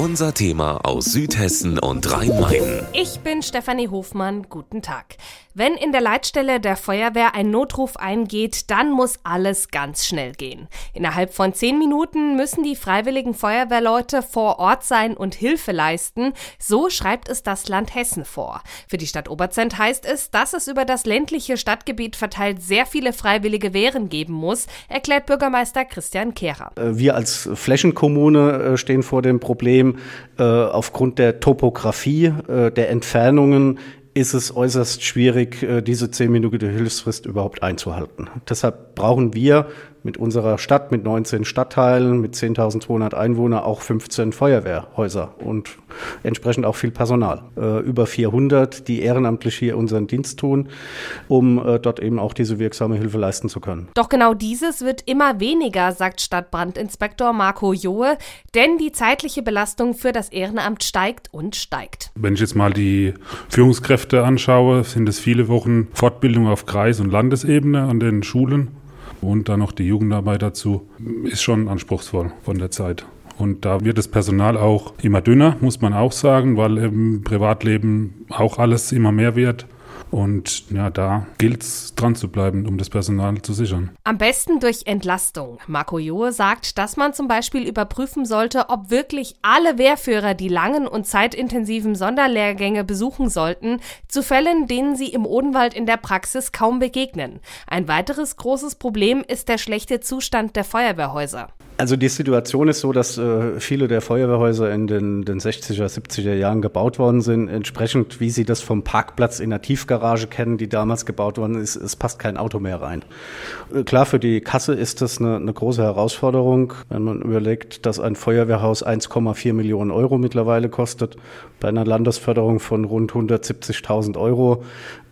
Unser Thema aus Südhessen und Rhein-Main. Ich bin Stefanie Hofmann. Guten Tag. Wenn in der Leitstelle der Feuerwehr ein Notruf eingeht, dann muss alles ganz schnell gehen. Innerhalb von zehn Minuten müssen die freiwilligen Feuerwehrleute vor Ort sein und Hilfe leisten. So schreibt es das Land Hessen vor. Für die Stadt Oberzent heißt es, dass es über das ländliche Stadtgebiet verteilt sehr viele freiwillige Wehren geben muss, erklärt Bürgermeister Christian Kehrer. Wir als Flächenkommune äh, stehen vor dem Problem, Problem. Äh, aufgrund der Topografie, äh, der Entfernungen ist es äußerst schwierig, äh, diese zehnminütige Hilfsfrist überhaupt einzuhalten. Deshalb brauchen wir mit unserer Stadt mit 19 Stadtteilen, mit 10.200 Einwohnern auch 15 Feuerwehrhäuser und entsprechend auch viel Personal. Äh, über 400, die ehrenamtlich hier unseren Dienst tun, um äh, dort eben auch diese wirksame Hilfe leisten zu können. Doch genau dieses wird immer weniger, sagt Stadtbrandinspektor Marco Johe, denn die zeitliche Belastung für das Ehrenamt steigt und steigt. Wenn ich jetzt mal die Führungskräfte anschaue, sind es viele Wochen Fortbildung auf Kreis- und Landesebene an den Schulen und dann noch die Jugendarbeit dazu, ist schon anspruchsvoll von der Zeit. Und da wird das Personal auch immer dünner, muss man auch sagen, weil im Privatleben auch alles immer mehr wird. Und ja, da gilt es dran zu bleiben, um das Personal zu sichern. Am besten durch Entlastung. Marco Johe sagt, dass man zum Beispiel überprüfen sollte, ob wirklich alle Wehrführer die langen und zeitintensiven Sonderlehrgänge besuchen sollten, zu Fällen, denen sie im Odenwald in der Praxis kaum begegnen. Ein weiteres großes Problem ist der schlechte Zustand der Feuerwehrhäuser. Also die Situation ist so, dass äh, viele der Feuerwehrhäuser in den, den 60er, 70er Jahren gebaut worden sind. Entsprechend, wie Sie das vom Parkplatz in der Tiefgarage kennen, die damals gebaut worden ist, es passt kein Auto mehr rein. Äh, klar, für die Kasse ist das eine, eine große Herausforderung, wenn man überlegt, dass ein Feuerwehrhaus 1,4 Millionen Euro mittlerweile kostet. Bei einer Landesförderung von rund 170.000 Euro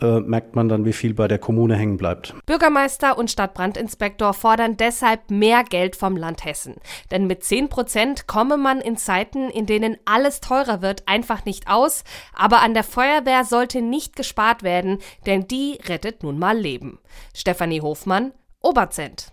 äh, merkt man dann, wie viel bei der Kommune hängen bleibt. Bürgermeister und Stadtbrandinspektor fordern deshalb mehr Geld vom Land Hessen. Denn mit 10 Prozent komme man in Zeiten, in denen alles teurer wird, einfach nicht aus. Aber an der Feuerwehr sollte nicht gespart werden, denn die rettet nun mal Leben. Stefanie Hofmann, Oberzent.